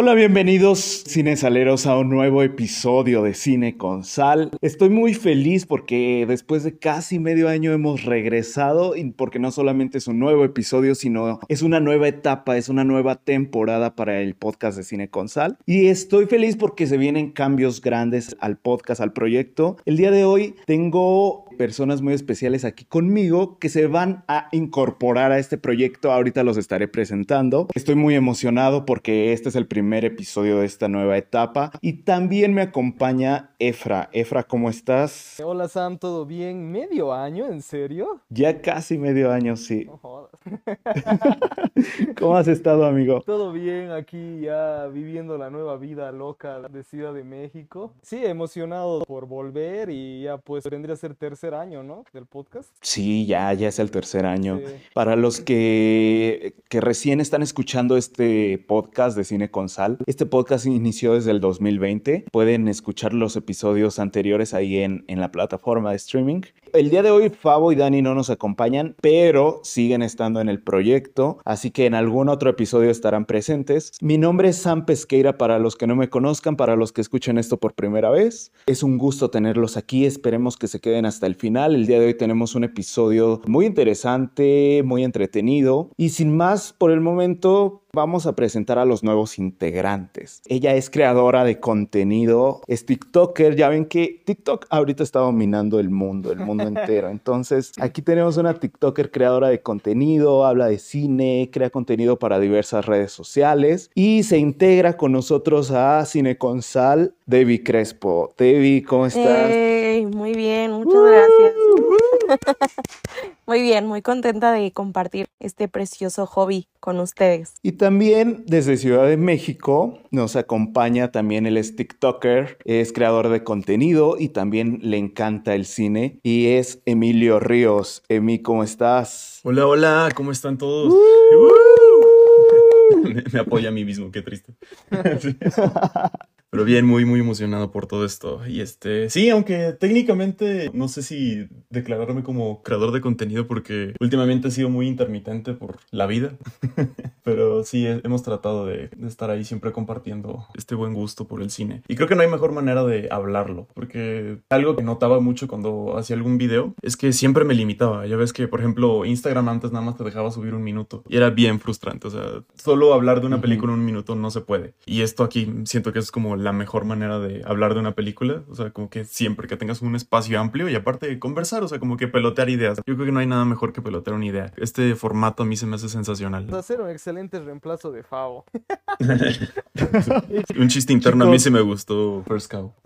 Hola, bienvenidos cinesaleros a un nuevo episodio de Cine con Sal. Estoy muy feliz porque después de casi medio año hemos regresado y porque no solamente es un nuevo episodio, sino es una nueva etapa, es una nueva temporada para el podcast de Cine con Sal. Y estoy feliz porque se vienen cambios grandes al podcast, al proyecto. El día de hoy tengo personas muy especiales aquí conmigo que se van a incorporar a este proyecto. Ahorita los estaré presentando. Estoy muy emocionado porque este es el primer episodio de esta nueva etapa. Y también me acompaña Efra. Efra, ¿cómo estás? Hola Sam, ¿todo bien? ¿Medio año? ¿En serio? Ya casi medio año, sí. ¿Cómo has estado, amigo? Todo bien, aquí ya viviendo la nueva vida loca de Ciudad de México. Sí, emocionado por volver y ya pues vendría a ser tercer año, ¿no? Del podcast. Sí, ya, ya es el tercer año. Para los que, que recién están escuchando este podcast de Cine con este podcast inició desde el 2020. Pueden escuchar los episodios anteriores ahí en, en la plataforma de streaming. El día de hoy Fabo y Dani no nos acompañan, pero siguen estando en el proyecto, así que en algún otro episodio estarán presentes. Mi nombre es Sam Pesqueira para los que no me conozcan, para los que escuchen esto por primera vez. Es un gusto tenerlos aquí, esperemos que se queden hasta el final. El día de hoy tenemos un episodio muy interesante, muy entretenido y sin más por el momento vamos a presentar a los nuevos integrantes. Ella es creadora de contenido, es TikToker, ya ven que TikTok ahorita está dominando el mundo, el mundo entero. Entonces, aquí tenemos una TikToker creadora de contenido, habla de cine, crea contenido para diversas redes sociales y se integra con nosotros a Cineconsal, Debbie Crespo. Debbie, ¿cómo estás? muy bien, muchas gracias. muy bien, muy contenta de compartir este precioso hobby con ustedes. Y también desde Ciudad de México nos acompaña también el es TikToker, es creador de contenido y también le encanta el cine y es Emilio Ríos. Emi, ¿cómo estás? Hola, hola, ¿cómo están todos? me, apoya a mí mismo, qué triste. Pero bien, muy, muy emocionado por todo esto. Y este, sí, aunque técnicamente no sé si declararme como creador de contenido porque últimamente he sido muy intermitente por la vida. Pero sí, hemos tratado de, estar ahí siempre compartiendo este buen gusto por el cine. Y creo que no hay mejor manera de hablarlo, porque algo que notaba mucho cuando hacía algún video es que siempre me limitaba. Ya ves que, por ejemplo, Instagram antes nada más te dejaba subir un minuto y era bien frustrante. O sea, solo hablar de una película en un minuto no se puede. Y esto aquí siento que es como la mejor manera de hablar de una película. O sea, como que siempre que tengas un espacio amplio y aparte conversar, o sea, como que pelotear ideas. Yo creo que no hay nada mejor que pelotear una idea. Este formato a mí se me hace sensacional. Hacer un excelente reemplazo de Favo. un chiste interno a mí sí me gustó First Cow.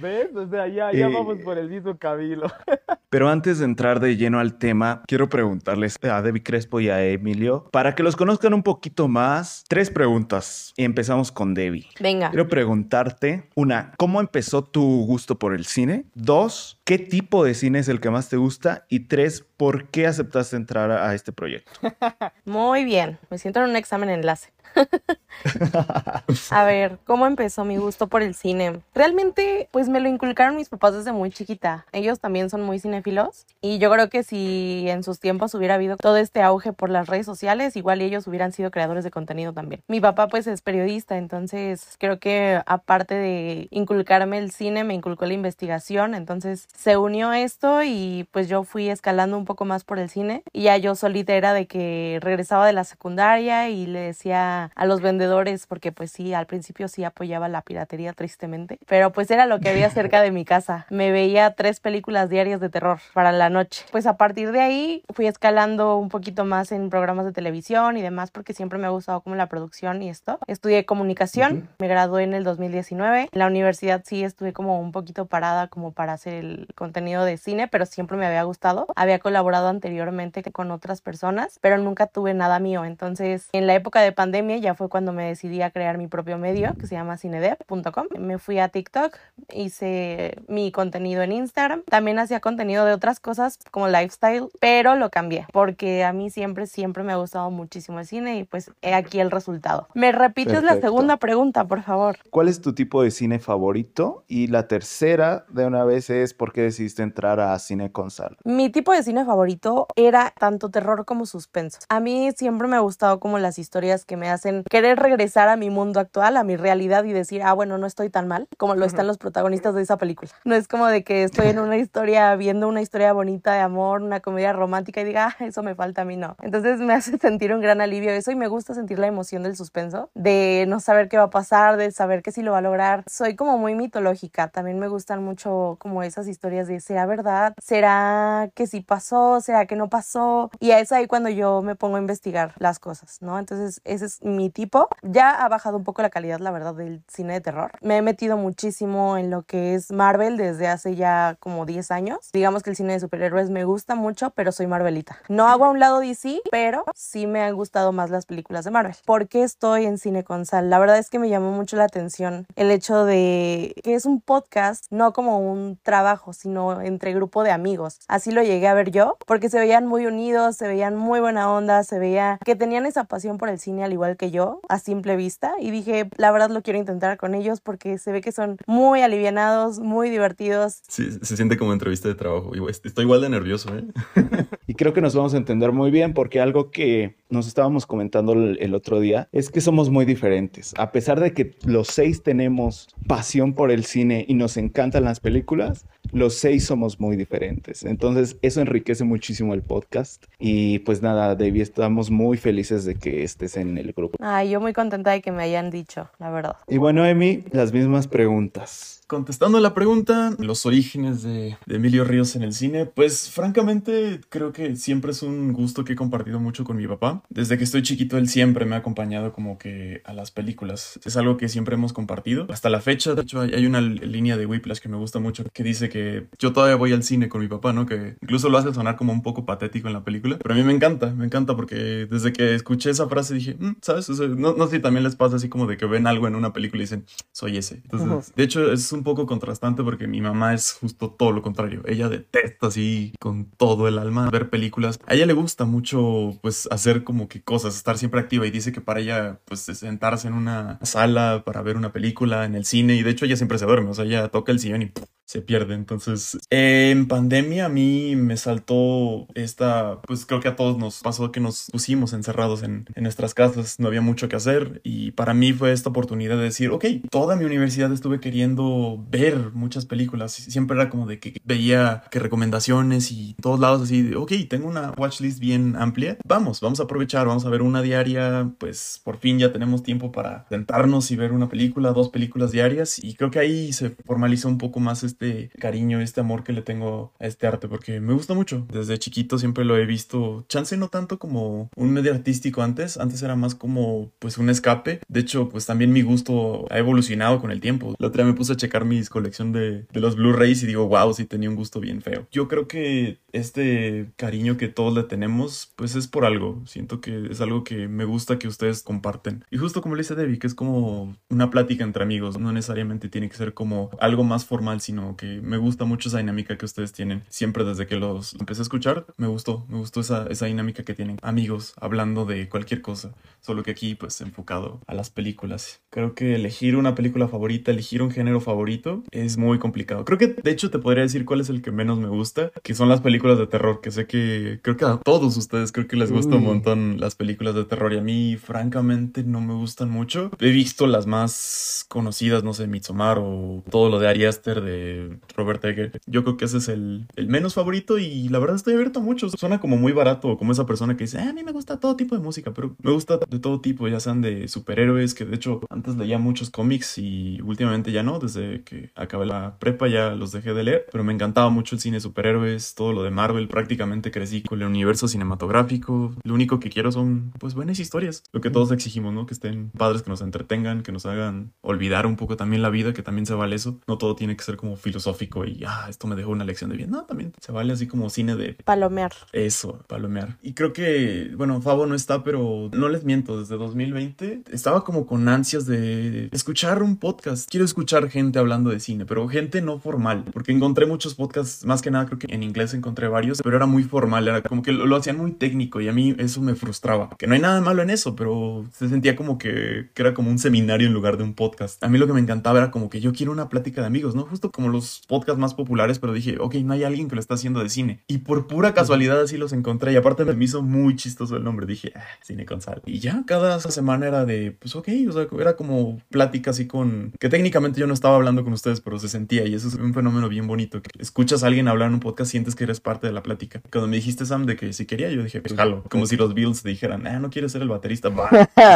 ¿Ves? O sea, ya, ya vamos por el mismo cabilo. Pero antes de entrar de lleno al tema, quiero preguntarles a Debbie Crespo y a Emilio, para que los conozcan un poquito más, tres preguntas. Y empezamos con Debbie. Venga. Quiero preguntarte, una, ¿cómo empezó tu gusto por el cine? Dos, ¿qué tipo de cine es el que más te gusta? Y tres, ¿por qué aceptaste entrar a este proyecto? Muy bien, me siento en un examen enlace. a ver, ¿cómo empezó mi gusto por el cine? Realmente, pues me lo inculcaron mis papás desde muy chiquita. Ellos también son muy cinéfilos y yo creo que si en sus tiempos hubiera habido todo este auge por las redes sociales, igual ellos hubieran sido creadores de contenido también. Mi papá pues es periodista, entonces creo que aparte de inculcarme el cine, me inculcó la investigación, entonces se unió esto y pues yo fui escalando un poco más por el cine y ya yo solita era de que regresaba de la secundaria y le decía a, los vendedores, porque pues sí, al principio sí apoyaba la piratería tristemente, pero pues era lo que había cerca de mi casa. Me veía tres películas diarias de terror para la noche. Pues a partir de ahí fui escalando un poquito más en programas de televisión y demás, porque siempre me ha gustado como la producción y esto. Estudié comunicación, me gradué en el 2019. En la universidad sí estuve como un poquito parada como para hacer el contenido de cine, pero siempre me había gustado. Había colaborado anteriormente con otras personas, pero nunca tuve nada mío. Entonces, en la época de pandemia ya fue cuando me decidí a crear mi propio medio que se llama cinedev.com. Me fui a TikTok, hice mi contenido en Instagram. También hacía contenido de otras cosas como lifestyle, pero lo cambié porque a mí siempre, siempre me ha gustado muchísimo el cine y pues he aquí el resultado. ¿Me repites la segunda pregunta, por favor? ¿Cuál es tu tipo de cine favorito? Y la tercera de una vez es ¿por qué decidiste entrar a Cine Consal? Mi tipo de cine favorito era tanto terror como suspenso. A mí siempre me ha gustado como las historias que me hacen querer regresar a mi mundo actual, a mi realidad y decir, ah, bueno, no estoy tan mal como lo están los protagonistas de esa película. No es como de que estoy en una historia, viendo una historia bonita de amor, una comedia romántica y diga, ah, eso me falta a mí, no. Entonces me hace sentir un gran alivio eso y me gusta sentir la emoción del suspenso, de no saber qué va a pasar, de saber que sí lo va a lograr. Soy como muy mitológica, también me gustan mucho como esas historias de, ¿será verdad? ¿Será que sí pasó? ¿Será que no pasó? Y es ahí cuando yo me pongo a investigar las cosas, ¿no? Entonces ese es mi tipo. Ya ha bajado un poco la calidad, la verdad, del cine de terror. Me he metido muchísimo en lo que es Marvel desde hace ya como 10 años. Digamos que el cine de superhéroes me gusta mucho, pero soy Marvelita. No hago a un lado DC, pero sí me han gustado más las películas de Marvel. ¿Por qué estoy en Cine con Sal? La verdad es que me llamó mucho la atención el hecho de que es un podcast, no como un trabajo, sino entre grupo de amigos. Así lo llegué a ver yo, porque se veían muy unidos, se veían muy buena onda, se veía que tenían esa pasión por el cine al igual que yo, a simple vista. Y dije, la verdad lo quiero intentar con ellos porque se ve que son muy alivianados, muy divertidos. Sí, se siente como entrevista de trabajo. Estoy igual de nervioso, ¿eh? y creo que nos vamos a entender muy bien porque algo que nos estábamos comentando el, otro día es que somos muy diferentes. A pesar de que los seis tenemos pasión por el cine y nos encantan las películas, los seis somos muy diferentes. Entonces eso enriquece muchísimo el podcast. Y pues nada, David, estamos muy felices de que estés en el grupo. Ay, yo muy contenta de que me hayan dicho, la verdad. Y bueno, Emi, las mismas preguntas. Contestando a la pregunta, los orígenes de, de, Emilio Ríos en el cine, pues francamente creo que siempre es un gusto que he compartido mucho con mi papá. Desde que estoy chiquito él siempre me ha acompañado como que a las películas. Es algo que siempre hemos compartido. Hasta la fecha, de hecho hay una línea de Whiplash que me gusta mucho que dice que yo todavía voy al cine con mi papá, ¿no? Que incluso lo hace sonar como un poco patético en la película. Pero a mí me encanta, me encanta porque desde que escuché esa frase dije, mm, ¿sabes? no, no, sé si también les pasa así como de que ven algo en una película y dicen, soy ese. Entonces, de hecho es un poco contrastante porque mi mamá es justo todo lo contrario. Ella detesta así con todo el alma ver películas. A ella le gusta mucho pues hacer como que cosas, estar siempre activa y dice que para ella pues sentarse en una sala para ver una película en el cine y de hecho ella siempre se duerme, o sea, ella toca el sillón y se pierde. Entonces, en pandemia a mí me saltó esta, pues creo que a todos nos pasó que nos pusimos encerrados en, en nuestras casas, no había mucho que hacer y para mí fue esta oportunidad de decir, ok, toda mi universidad estuve queriendo ver muchas películas. Siempre era como de que veía que recomendaciones y todos lados así de, ok, tengo una watchlist bien amplia. Vamos, vamos a aprovechar, vamos a ver una diaria. Pues por fin ya tenemos tiempo para sentarnos y ver una película, dos películas diarias. Y creo que ahí se formalizó un poco más este cariño, este amor que le tengo a este arte porque me gusta mucho. Desde chiquito siempre lo he visto, chance no tanto como un medio artístico antes, antes era más como pues un escape. De hecho, pues también mi gusto ha evolucionado con el tiempo. La otra me puse a checar mis colección de, de los Blu-rays y digo, wow, sí tenía un gusto bien feo. Yo creo que este cariño que todos le tenemos, pues es por algo. Siento que es algo que me gusta que ustedes comparten. Y justo como le dice Debbie, que es como una plática entre amigos, no necesariamente tiene que ser como algo más formal, sino que me gusta mucho esa dinámica que ustedes tienen. Siempre desde que los empecé a escuchar, me gustó, me gustó esa, esa dinámica que tienen amigos hablando de cualquier cosa. Solo que aquí, pues enfocado a las películas. Creo que elegir una película favorita, elegir un género favorito, es muy complicado. Creo que de hecho te podría decir cuál es el que menos me gusta, que son las películas de terror, que sé que creo que a todos ustedes creo que les gusta un montón las películas de terror y a mí francamente no me gustan mucho. He visto las más conocidas, no sé, Midsommar o todo lo de Ari Aster de Robert Egger. Yo creo que ese es el, el menos favorito y la verdad estoy abierto a mucho. Suena como muy barato, como esa persona que dice, ah, a mí me gusta todo tipo de música, pero me gusta de todo tipo, ya sean de superhéroes, que de hecho antes leía muchos cómics y últimamente ya no, desde que acabé la prepa ya los dejé de leer, pero me encantaba mucho el cine de superhéroes, todo lo de Marvel, prácticamente crecí con el universo cinematográfico. Lo único que quiero son pues buenas historias, lo que todos exigimos, ¿no? Que estén padres, que nos entretengan, que nos hagan olvidar un poco también la vida, que también se vale eso. No todo tiene que ser como filosófico y ah, esto me dejó una lección de bien. No, también se vale así como cine de palomear. Eso, palomear. Y creo que, bueno, Fabo no está, pero no les miento, desde 2020 estaba como con ansias de escuchar un podcast. Quiero escuchar gente hablando de cine, pero gente no formal, porque encontré muchos podcasts, más que nada creo que en inglés encontré varios, pero era muy formal, era como que lo, hacían muy técnico y a mí eso me frustraba. Que no hay nada malo en eso, pero se sentía como que, que era como un seminario en lugar de un podcast. A mí lo que me encantaba era como que yo quiero una plática de amigos, ¿no? Justo como los podcasts podcast más populares, pero dije, ok, no hay alguien que lo está haciendo de cine. Y por pura casualidad así los encontré. Y aparte me hizo muy chistoso el nombre. Dije, ah, cine con sal. Y ya cada semana era de, pues ok, o sea, era como plática así con... Que técnicamente yo no estaba hablando con ustedes, pero se sentía. Y eso es un fenómeno bien bonito. Escuchas a alguien hablar en un podcast, sientes que eres parte de la plática. Cuando me dijiste, Sam, de que si quería, yo dije, pues. Como si los Bills dijeran, ah, no quieres ser el baterista. Va.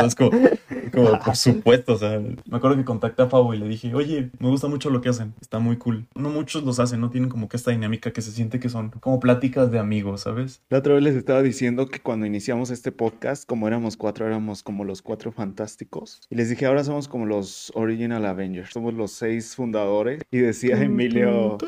es como, por supuesto, me acuerdo que contacté a Fabo y le dije, oye, me gusta mucho lo que hacen. Está muy cool. No muchos los hacen, no tienen como que esta dinámica que se siente que son como pláticas de amigos, ¿sabes? La otra vez les estaba diciendo que cuando iniciamos este podcast, como éramos cuatro, éramos como los cuatro fantásticos. Y les dije, ahora somos como los Original Avengers. Somos los seis fundadores. Y decía Emilio,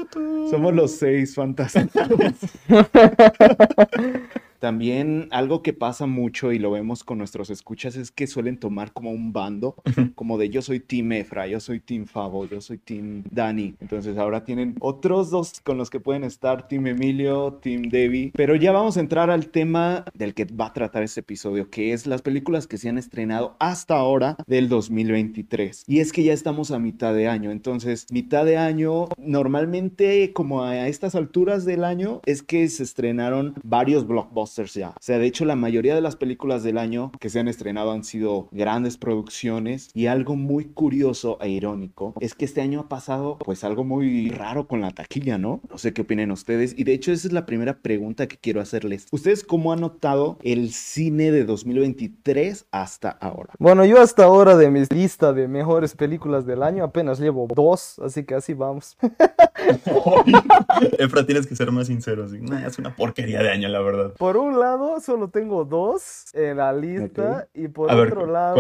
somos los seis fantásticos. También algo que pasa mucho y lo vemos con nuestros escuchas es que suelen tomar como un bando, como de yo soy Team Efra, yo soy Team Favo, yo soy Team Dani. Entonces ahora tienen otros dos con los que pueden estar, Team Emilio, Team Debbie. Pero ya vamos a entrar al tema del que va a tratar este episodio, que es las películas que se han estrenado hasta ahora del 2023. Y es que ya estamos a mitad de año, entonces mitad de año, normalmente como a estas alturas del año, es que se estrenaron varios blockbusters ya. O sea, de hecho la mayoría de las películas del año que se han estrenado han sido grandes producciones y algo muy curioso e irónico es que este año ha pasado pues algo muy raro con la taquilla, ¿no? No sé qué opinan ustedes y de hecho esa es la primera pregunta que quiero hacerles. ¿Ustedes cómo han notado el cine de 2023 hasta ahora? Bueno, yo hasta ahora de mi lista de mejores películas del año apenas llevo dos, así que así vamos. Efra, tienes que ser más sincero. es una porquería de año, la verdad. Por un lado, solo tengo dos en la lista. Y por otro lado,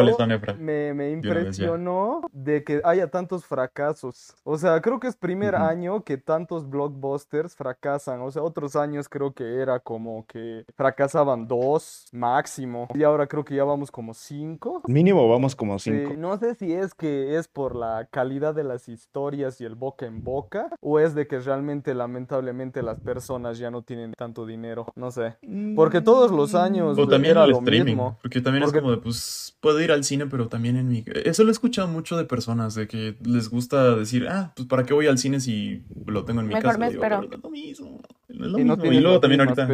Me, me impresionó de que haya tantos fracasos. O sea, creo que es primer año que tantos blockbusters fracasan. O sea, otros años creo que era como que fracasaban dos máximo. Y ahora creo que ya vamos como cinco. Mínimo vamos como cinco. no sé si es que es por la calidad de las historias y el boca en boca. O es de que realmente, lamentablemente, las personas ya no tienen tanto dinero. No sé. Porque todos los años o también era el streaming, Porque también es como de, pues, puedo ir al cine, pero también en mi... Eso lo he escuchado mucho de personas, de que les gusta decir, ah, pues, ¿para qué voy al cine si lo tengo en mi casa? Me digo, pero es lo mismo. y, luego también ahorita...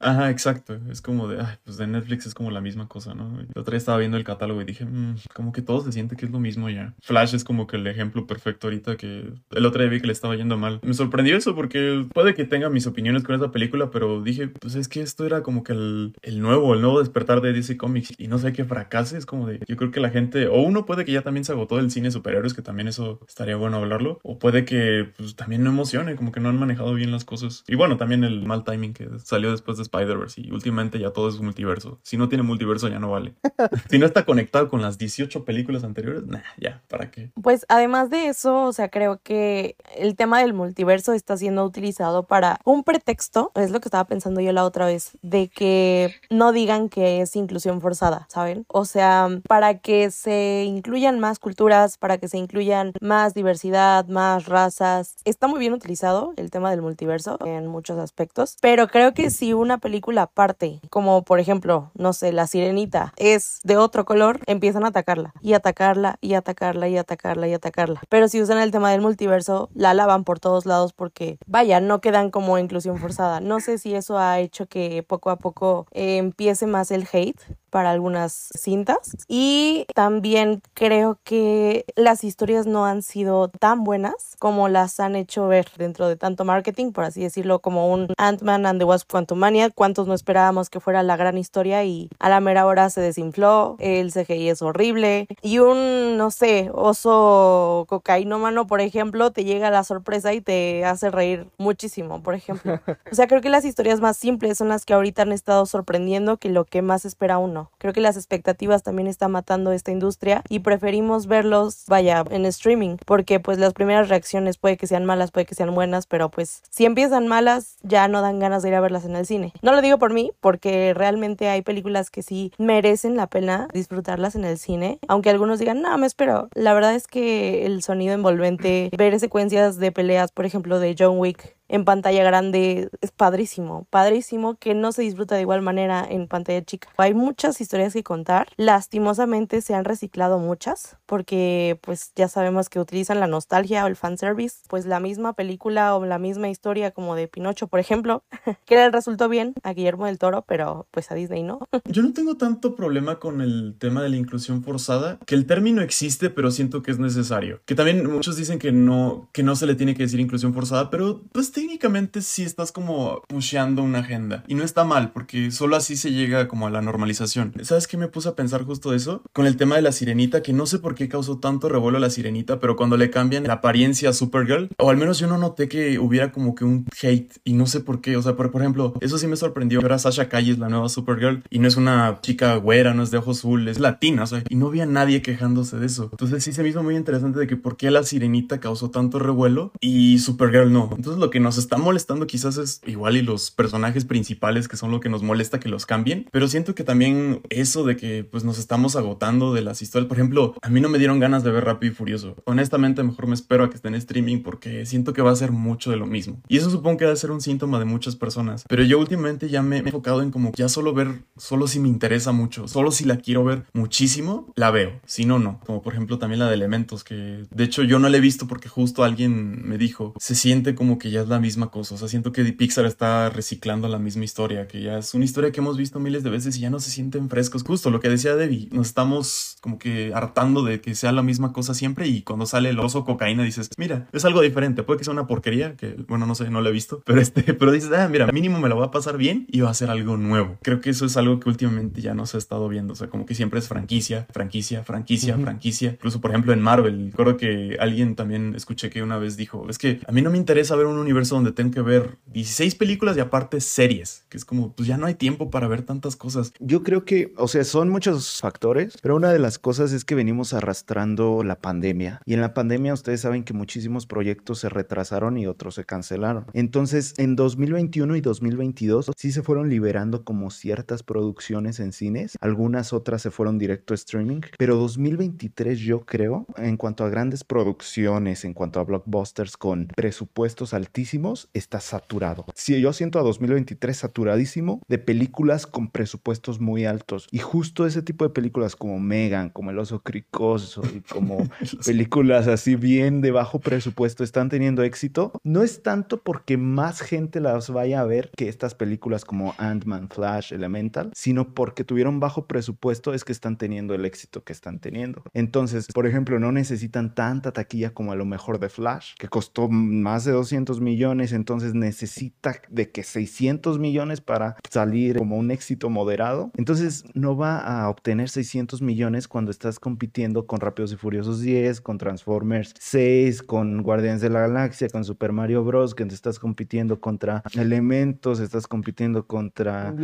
Ajá, exacto. Es como de, ay, pues de Netflix es como la misma cosa, ¿no? El otro día estaba viendo el catálogo y dije, mmm, como que todo se siente que es lo mismo ya. Flash es como que el ejemplo perfecto ahorita que el otro día vi que le estaba yendo mal. Me sorprendió eso porque puede que tenga mis opiniones con esa película, pero dije, pues es que esto era como que el, el, nuevo, el nuevo despertar de DC Comics y no sé qué fracase, es como de, yo creo que la gente, o uno puede que ya también se agotó del cine superhéroes, que también eso estaría bueno hablarlo, o puede que pues también no emocione, como que no han manejado bien las cosas. Y bueno, también el mal timing que salió después de Spider-Verse y últimamente ya todo es multiverso. Si no tiene multiverso ya no vale. si no está conectado con las 18 películas anteriores, nah, ya, ¿para qué? Pues además de eso, o sea, creo que el tema del multiverso está siendo utilizado para un pretexto, es lo que estaba pensando yo la otra vez, de que no digan que es inclusión forzada, ¿saben? O sea, para que se incluyan más culturas, para que se incluyan más diversidad, más razas. Está muy bien utilizado el tema del multiverso en muchos aspectos, pero creo que si una película aparte, como por ejemplo, no sé, La Sirenita, es de otro color, empiezan a atacarla y atacarla y atacarla y atacarla y atacarla. Pero si usan el tema del multiverso, la lavan por todos lados porque, vaya, no quedan como inclusión forzada. No sé si eso ha hecho que poco a poco empiece más el hate para algunas cintas y también creo que las historias no han sido tan buenas como las han hecho ver dentro de tanto marketing, por así decirlo, como un Ant-Man and the Wasp Quantumania, cuántos no esperábamos que fuera la gran historia y a la mera hora se desinfló, el CGI es horrible y un, no sé, oso cocainómano, por ejemplo, te llega la sorpresa y te hace reír muchísimo, por ejemplo. O sea, creo que las historias más simples son las que ahorita han estado sorprendiendo que lo que más espera uno. Creo que las expectativas también están matando esta industria y preferimos verlos, vaya, en streaming, porque pues las primeras reacciones puede que sean malas, puede que sean buenas, pero pues si empiezan malas ya no dan ganas de ir a verlas en el cine. No lo digo por mí, porque realmente hay películas que sí merecen la pena disfrutarlas en el cine, aunque algunos digan, no, me espero. La verdad es que el sonido envolvente, ver secuencias de peleas, por ejemplo, de John Wick en pantalla grande es padrísimo, padrísimo que no se disfruta de igual manera en pantalla chica. Hay muchas historias que contar. Lastimosamente se han reciclado muchas porque pues ya sabemos que utilizan la nostalgia o el fanservice, pues la misma película o la misma historia como de Pinocho, por ejemplo, que le resultó bien a Guillermo del Toro, pero pues a Disney no. Yo no tengo tanto problema con el tema de la inclusión forzada, que el término existe, pero siento que es necesario. Que también muchos dicen que no, que no se le tiene que decir inclusión forzada, pero pues técnicamente sí estás como pusheando una agenda. Y no está mal, porque solo así se llega como a la normalización. ¿Sabes qué me puse a pensar justo eso? Con el tema de la sirenita, que no sé por qué causó tanto revuelo a la sirenita, pero cuando le cambian la apariencia a Supergirl, o al menos yo no noté que hubiera como que un hate, y no sé por qué. O sea, por, por ejemplo, eso sí me sorprendió ver a Sasha Calles, la nueva Supergirl, y no es una chica güera, no es de ojos azul, es latina, o sea, y no había nadie quejándose de eso. Entonces sí se me hizo muy interesante de que por qué la sirenita causó tanto revuelo y Supergirl no. Entonces lo que nos está molestando quizás es igual y los personajes principales que son lo que nos molesta que los cambien, pero siento que también eso de que pues nos estamos agotando de las historias, por ejemplo, a mí no me dieron ganas de ver Rápido y Furioso. Honestamente mejor me espero a que esté en streaming porque siento que va a ser mucho de lo mismo. Y eso supongo que va a ser un síntoma de muchas personas, pero yo últimamente ya me he enfocado en como ya solo ver, solo si me interesa mucho, solo si la quiero ver muchísimo, la veo, si no, no. Como por ejemplo también la de Elementos, que de hecho yo no la he visto porque justo alguien me dijo, se siente como que ya es la misma cosa, o sea, siento que Pixar está reciclando la misma historia, que ya es una historia que hemos visto miles de veces y ya no se sienten frescos. Justo lo que decía Debbie, nos estamos como que hartando de que sea la misma cosa siempre y cuando sale el oso cocaína dices, mira, es algo diferente, puede que sea una porquería, que bueno, no sé, no lo he visto, pero este, pero dices, ah, mira, mínimo me lo va a pasar bien y va a ser algo nuevo. Creo que eso es algo que últimamente ya no se ha estado viendo, o sea, como que siempre es franquicia, franquicia, franquicia, franquicia. Incluso, por ejemplo, en Marvel, recuerdo que alguien también escuché que una vez dijo, es que a mí no me interesa ver un universo donde tengo que ver 16 películas y aparte series, que es como, pues ya no hay tiempo para ver tantas cosas. Yo creo que, o sea, son muchos factores, pero una de las cosas es que venimos arrastrando la pandemia y en la pandemia ustedes saben que muchísimos proyectos se retrasaron y otros se cancelaron. Entonces, en 2021 y 2022 sí se fueron liberando como ciertas producciones en cines, algunas otras se fueron directo a streaming, pero 2023 yo creo, en cuanto a grandes producciones, en cuanto a blockbusters con presupuestos altísimos, está saturado. Sí, yo siento a 2023 saturadísimo de películas con presupuestos muy altos y justo ese tipo de películas como Megan, como El oso cricoso y como películas así bien de bajo presupuesto están teniendo éxito, no es tanto porque más gente las vaya a ver que estas películas como Ant-Man, Flash, Elemental, sino porque tuvieron bajo presupuesto es que están teniendo el éxito que están teniendo. Entonces, por ejemplo, no necesitan tanta taquilla como a lo mejor de Flash, que costó más de 200 millones, entonces necesita de que 600 millones para salir como un éxito moderado. Entonces, no va a obtener 600 millones cuando estás compitiendo con Rápidos y Furiosos 10, con Transformers 6, con Guardianes de la Galaxia, con Super Mario Bros, que estás compitiendo contra Elementos, estás compitiendo contra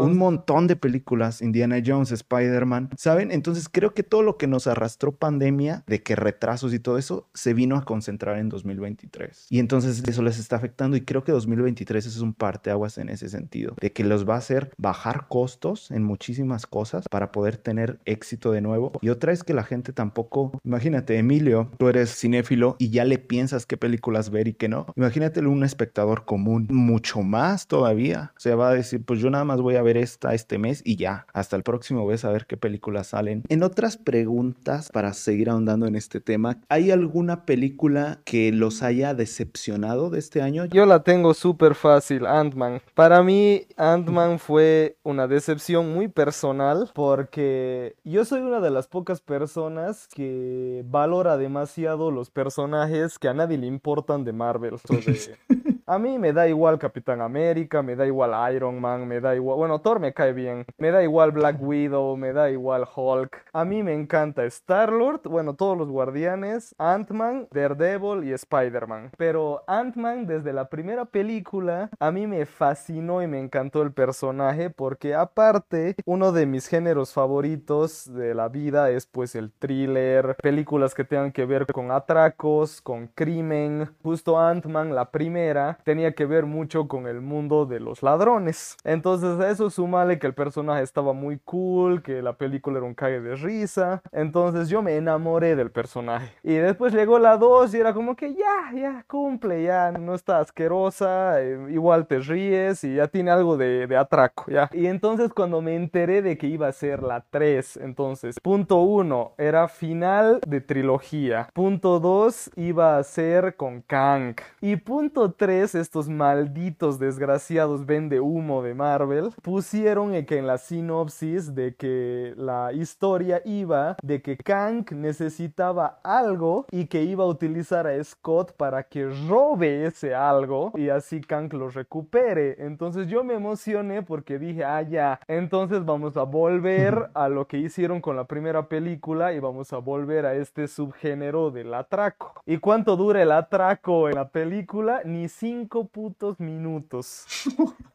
un montón de películas, Indiana Jones, Spider-Man, ¿saben? Entonces creo que todo lo que nos arrastró pandemia, de que retrasos y todo eso, se vino a concentrar en 2023. Y entonces eso les está afectando y creo que 2023 es un parteaguas en ese sentido, de que los va a hacer bajar costos en muchísimas cosas para poder tener éxito de nuevo. Y otra es que la gente tampoco, imagínate, Emilio, tú eres cinéfilo y ya le piensas qué películas ver y qué no. Imagínate un espectador común, mucho más todavía. O sea, va a decir, pues yo nada más voy a ver esta este mes y ya, hasta el próximo voy a saber qué películas salen. En otras preguntas, para seguir ahondando en este tema, ¿hay alguna película que los haya decepcionado de este año? Yo la tengo súper fácil, Ant-Man. Para mí, Ant-Man fue una decepción muy personal porque yo soy una de las pocas personas que valora demasiado los personajes que a nadie le importan de Marvel. A mí me da igual Capitán América, me da igual Iron Man, me da igual, bueno, Thor me cae bien, me da igual Black Widow, me da igual Hulk. A mí me encanta Star-Lord, bueno, todos los guardianes, Ant-Man, Daredevil y Spider-Man. Pero Ant-Man desde la primera película a mí me fascinó y me encantó el personaje porque aparte uno de mis géneros favoritos de la vida es pues el thriller, películas que tengan que ver con atracos, con crimen. Justo Ant-Man, la primera, tenía que ver mucho con el mundo de los ladrones. Entonces a eso súmale que el personaje estaba muy cool, que la película era un cague de risa. Entonces yo me enamoré del personaje. Y después llegó la 2 y era como que ya, ya, cumple, ya, no está asquerosa, eh, igual te ríes y ya tiene algo de, de atraco, ya. Y entonces cuando me enteré de que iba a ser la 3, entonces, punto 1 era final de trilogía. Punto 2 iba a ser con Kang. Y punto 3, estos malditos desgraciados vende humo de Marvel, pusieron que en la sinopsis de que la historia iba de que Kang necesitaba algo y que iba a utilizar a Scott para que robe ese algo y así Kang lo recupere. Entonces yo me emocioné porque dije, ah, ya, entonces vamos a volver a lo que hicieron con la primera película y vamos a volver a este subgénero del atraco. ¿Y cuánto dura el atraco en la película? Ni cinco putos minutos.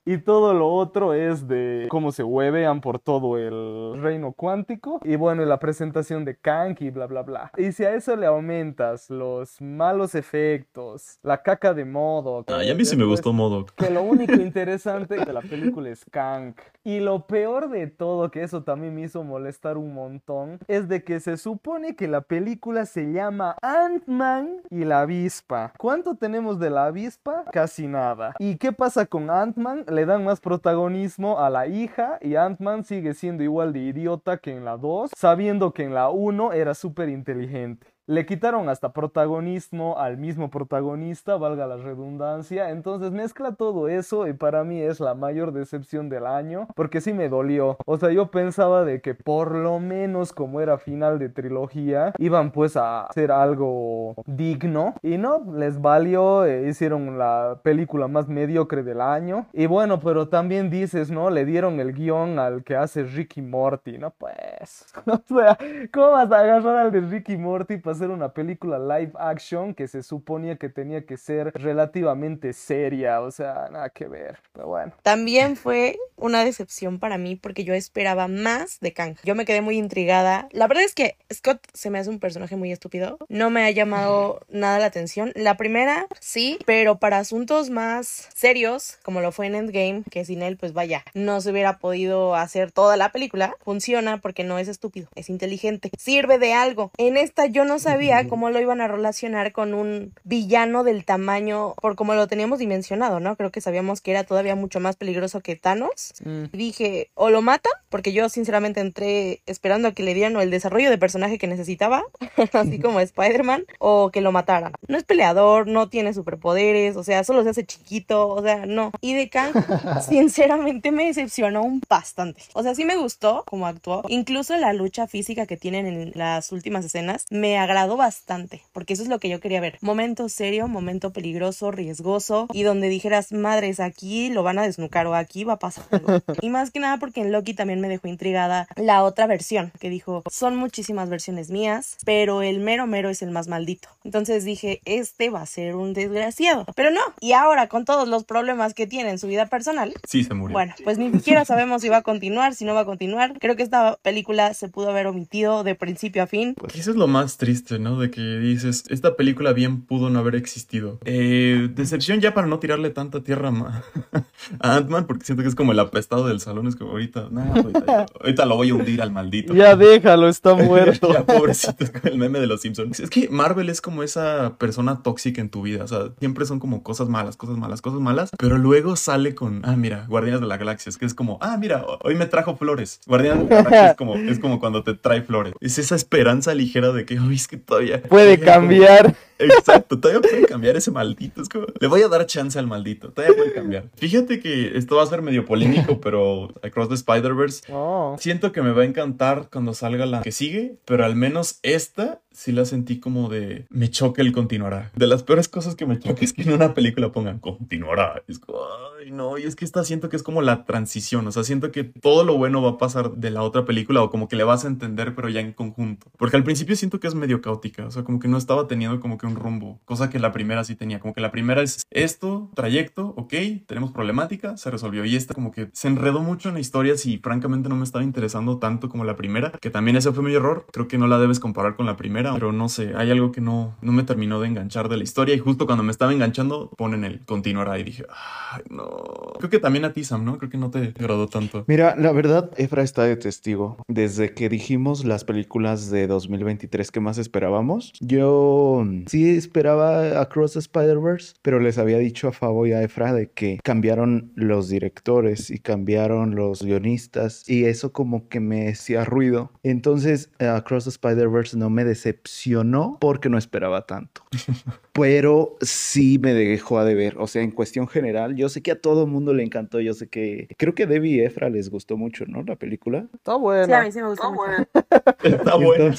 y todo lo otro es de cómo se huevean por todo el reino cuántico. Y bueno, la presentación de Kang y bla, bla, bla. Y si a eso le aumentas los malos efectos, la caca de modo Ah, a mí sí me gustó modo Que lo único interesante de la película es Kang. Y lo peor de todo, que eso también me hizo molestar un montón, es de que se supone que la película se llama Ant-Man y la avispa. ¿Cuánto tenemos de la avispa? Casi nada. ¿Y qué pasa con Ant-Man? Le dan más protagonismo a la hija y Ant-Man sigue siendo igual de idiota que en la 2, sabiendo que en la 1 era súper inteligente. Le quitaron hasta protagonismo al mismo protagonista, valga la redundancia. Entonces mezcla todo eso y para mí es la mayor decepción del año porque sí me dolió. O sea, yo pensaba de que por lo menos como era final de trilogía iban pues a hacer algo digno y no, les valió, eh, hicieron la película más mediocre del año. Y bueno, pero también dices, ¿no? Le dieron el guion al que hace Ricky Morty, ¿no? Pues, o sea, ¿cómo vas a agarrar al de Ricky Morty para hacer una película live action que se suponía que tenía que ser relativamente seria, o sea, nada que ver, pero bueno. También fue una decepción para mí porque yo esperaba más de Kang. Yo me quedé muy intrigada. La verdad es que Scott se me hace un personaje muy estúpido. No me ha llamado nada la atención. La primera, sí, pero para asuntos más serios, como lo fue en Endgame, que sin él, pues vaya, no se hubiera podido hacer toda la película, funciona porque no es estúpido, es inteligente, sirve de algo. En esta yo no sabía cómo lo iban a relacionar con un villano del tamaño, por como lo teníamos dimensionado, ¿no? Creo que sabíamos que era todavía mucho más peligroso que Thanos. Mm. Dije, o lo matan, porque yo sinceramente entré esperando a que le dieran el desarrollo de personaje que necesitaba, así como Spider-Man, o que lo mataran. No es peleador, no tiene superpoderes, o sea, solo se hace chiquito, o sea, no. Y de Kang, sinceramente me decepcionó un bastante. O sea, sí me gustó cómo actuó. Incluso la lucha física que tienen en las últimas escenas me agradó bastante, porque eso es lo que yo quería ver. Momento serio, momento peligroso, riesgoso, y donde dijeras, madres, aquí lo van a desnucar o aquí va a pasar algo. y más que nada porque en Loki también me dejó intrigada la otra versión, que dijo, son muchísimas versiones mías, pero el mero mero es el más maldito. Entonces dije, este va a ser un desgraciado. Pero no, y ahora con todos los problemas que tiene en su vida personal. Sí, se murió. Bueno, pues ni siquiera sabemos si va a continuar, si no va a continuar. Creo que esta película se pudo haber omitido de principio a fin. Pues eso es lo más triste ¿no? De que dices, esta película bien pudo no haber existido. Eh, decepción ya para no tirarle tanta tierra a Ant-Man, porque siento que es como el apestado del salón. Es como ahorita, no, ahorita, lo voy a hundir al maldito. Ya déjalo, está muerto. ya, pobrecito, es el meme de los Simpsons. Es que Marvel es como esa persona tóxica en tu vida. O sea, siempre son como cosas malas, cosas malas, cosas malas. Pero luego sale con, ah, mira, Guardianes de la Galaxia. Es que es como, ah, mira, hoy me trajo flores. Guardianes de la Galaxia es como, es como cuando te trae flores. Es esa esperanza ligera de que, es que todavía. Puede cambiar. Exacto, todavía puede cambiar ese maldito. Es como, le voy a dar chance al maldito. Todavía puede cambiar. Fíjate que esto va a ser medio polémico, pero Across the Spider-Verse. Oh. Siento que me va a encantar cuando salga la que sigue, pero al menos esta sí la sentí como de me choca el continuará. De las peores cosas que me choca es que en una película pongan continuará. Es como, ay, no, y es que esta siento que es como la transición. O sea, siento que todo lo bueno va a pasar de la otra película o como que le vas a entender, pero ya en conjunto. Porque al principio siento que es medio caótica. O sea, como que no estaba teniendo como que un rumbo, cosa que la primera sí tenía, como que la primera es esto, trayecto, ok, tenemos problemática, se resolvió y esta como que se enredó mucho en la historia y francamente no me estaba interesando tanto como la primera, que también ese fue mi error, creo que no la debes comparar con la primera, pero no sé, hay algo que no, no me terminó de enganchar de la historia y justo cuando me estaba enganchando ponen el continuará y dije, ay no, creo que también a ti Sam, ¿no? Creo que no te agradó tanto. Mira, la verdad, Efra está de testigo. Desde que dijimos las películas de 2023 que más esperábamos, yo sí esperaba Across the Spider-Verse, pero les había dicho a Fabo y a Efra de que cambiaron los directores y cambiaron los guionistas y eso como que me hacía ruido. Entonces, Across the Spider-Verse no me decepcionó porque no esperaba tanto. pero sí me dejó a deber. O sea, en cuestión general, yo sé que a todo el mundo le encantó. Yo sé que creo que Debbie y Efra les gustó mucho, ¿no? La película. Está buena. Sí, a mí sí me gustó Está buena.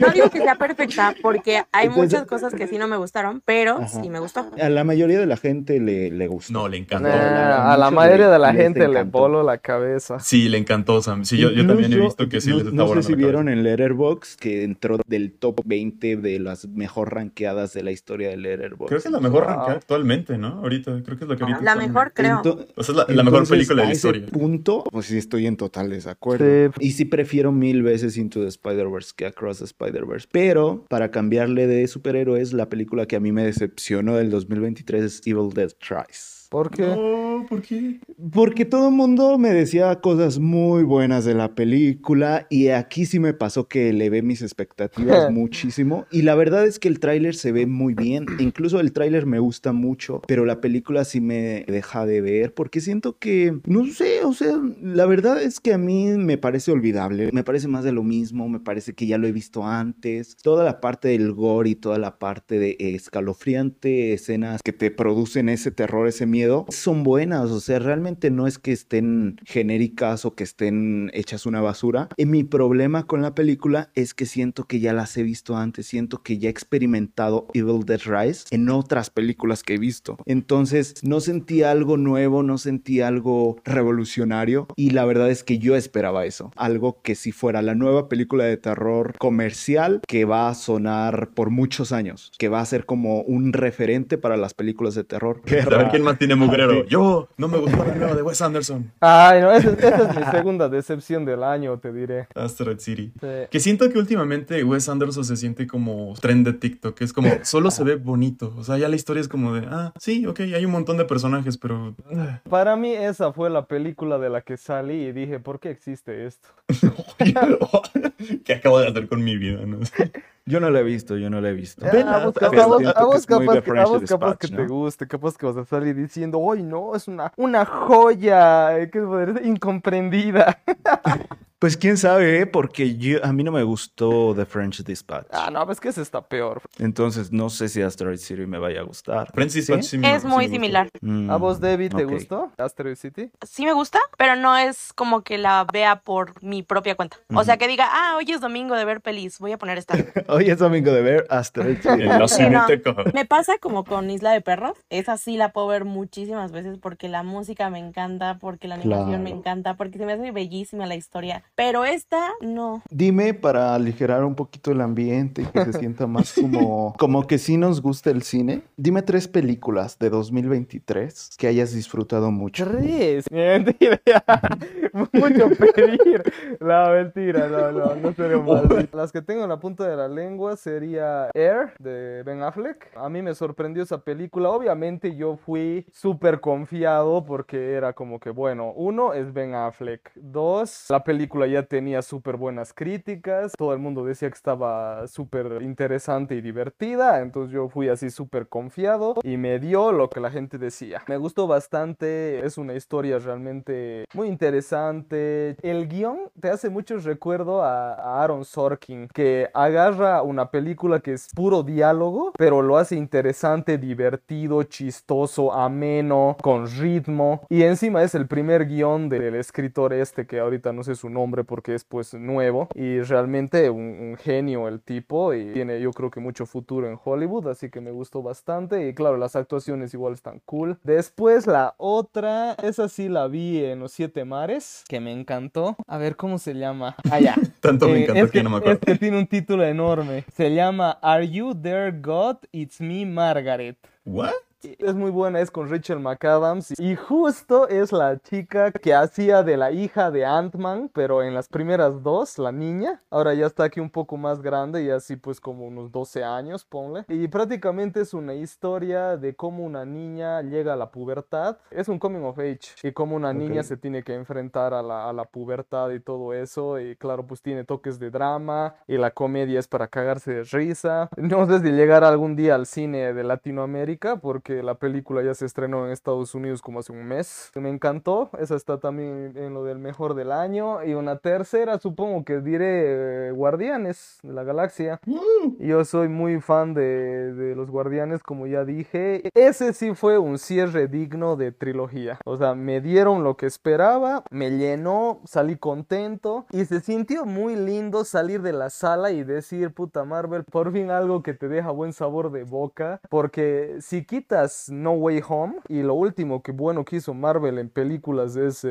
No digo que sea perfecta porque hay muchas cosas que sí no me gustaron, pero sí me gustó. A la mayoría de la gente le, le gustó. No, le encantó. a la mayoría de la gente le voló la cabeza. Sí, le encantó, Sam. Sí, yo, yo también he visto que sí les está No sé si vieron en Letterboxd que entró del top 20 de las mejor rankeadas de la historia de Letterboxd. Creo que es la mejor rankeada actualmente, ¿no? Ahorita, creo que es la que ahorita La mejor, creo. o sea, es la, mejor película de la historia. punto, pues sí estoy en total desacuerdo. Y sí prefiero mil veces Into the Spider-Verse que Across the Spider-Verse. Pero para cambiarle de superhéroes, la película que a mí me decepcionó del 2023 es Evil Dead Tries. ¿Por qué? ¿por qué? Porque todo el mundo me decía cosas muy buenas de la película y aquí sí me pasó que elevé mis expectativas muchísimo. Y la verdad es que el tráiler se ve muy bien, incluso el tráiler me gusta mucho, pero la película sí me deja de ver porque siento que, no sé, o sea, la verdad es que a mí me parece olvidable, me parece más de lo mismo, me parece que ya lo he visto antes, toda la parte del gore y toda la parte de escalofriante, escenas que te producen ese terror, ese miedo, son buenas, o sea, realmente no es que estén genéricas o que estén hechas una basura. Y mi problema con la película es que siento que ya las he visto antes, siento que ya he experimentado Evil Dead Rise en otras películas que he visto. Entonces, no sentí algo nuevo, no sentí algo revolucionario y la verdad es que yo esperaba eso, algo que si fuera la nueva película de terror comercial que va a sonar por muchos años, que va a ser como un referente para las películas de terror. A ver quién más tiene mugrero. Yo no me gustó la nueva de Wes Anderson. Ay, no, esa, es mi segunda decepción del año, te diré. Asteroid City. Que siento que últimamente Wes Anderson se siente como trend de TikTok. Es como, solo se ve bonito. O sea, ya la historia es como de, ah, sí, ok, hay un montón de personajes, pero. Ah. Para mí, esa fue la película de la que salí y dije, ¿por qué existe esto? ¿Qué acabo de hacer con mi vida? ¿no? Yo no la he visto, yo no la he visto. Ven, a vos, capaz, que, te guste, capaz que vas a salir diciendo, ¡ay no! Es una, una joya, que es incomprendida. Pues quién sabe, ¿eh? porque yo, a mí no me gustó The French Dispatch. Ah, no, es que ese está peor. Entonces no sé si Asteroid City me vaya a gustar. French Dispatch sí, Es muy similar. Mm, ¿A vos, David, te gustó Asteroid City? Sí me gusta, pero no es como que la vea por mi propia cuenta. O sea, que diga, ah, hoy es domingo de ver pelis, voy a poner esta. hoy es domingo de ver Asteroid City. Me pasa como con Isla de Perros. Esa sí la puedo ver muchísimas veces porque la música me encanta, porque la animación me encanta, porque se me hace bellísima la historia pero esta no. Dime para aligerar un poquito el ambiente y que se sienta más como, como que sí nos gusta el cine. Dime tres películas de 2023 que hayas disfrutado mucho. Tres. Mentira. Mucho pedir. La mentira, no, no, no sería mal. Las que tengo en la punta de la lengua sería Air de Ben Affleck. A mí me sorprendió esa película. Obviamente yo fui súper confiado porque era como que, bueno, uno es Ben Affleck. Dos, la película ya tenía súper buenas críticas, todo el mundo decía que estaba súper interesante y divertida, entonces yo fui así súper confiado y me dio lo que la gente decía. Me gustó bastante, es una historia realmente muy interesante. El guion te hace mucho recuerdo a, a Aaron Sorkin, que agarra una película que es puro diálogo, pero lo hace interesante, divertido, chistoso, ameno, con ritmo. Y encima es el primer guion del escritor este que ahorita no sé su nombre nombre porque es pues nuevo y realmente un, genio el tipo y tiene yo creo que mucho futuro en Hollywood, así que me gustó bastante y claro, las actuaciones igual están cool. Después la otra, esa sí la vi en Los Siete Mares, que me encantó. A ver cómo se llama. Ah, ya. Tanto me eh, encantó que, no me acuerdo. Es que tiene un título enorme. Se llama Are You There God? It's Me Margaret. What? Es muy buena, es con Rachel McAdams y justo es la chica que hacía de la hija de Ant-Man, pero en las primeras dos, la niña. Ahora ya está aquí un poco más grande y así pues como unos 12 años, ponle. Y prácticamente es una historia de cómo una niña llega a la pubertad. Es un coming of age y cómo una niña se tiene que enfrentar a la, a la pubertad y todo eso. Y claro, pues tiene toques de drama y la comedia es para cagarse de risa. No sé si llegar algún día al cine de Latinoamérica porque la película ya se estrenó en Estados Unidos como hace un mes. Me encantó, esa está también en lo del mejor del año. Y una tercera, supongo que diré eh, Guardianes de la Galaxia. Mm. Yo soy muy fan de, de los Guardianes, como ya dije. Ese sí fue un cierre digno de trilogía. O sea, me dieron lo que esperaba, me llenó, salí contento y se sintió muy lindo salir de la sala y decir, puta Marvel, por fin algo que te deja buen sabor de boca. Porque si no Way Home y lo último que bueno que hizo Marvel en películas es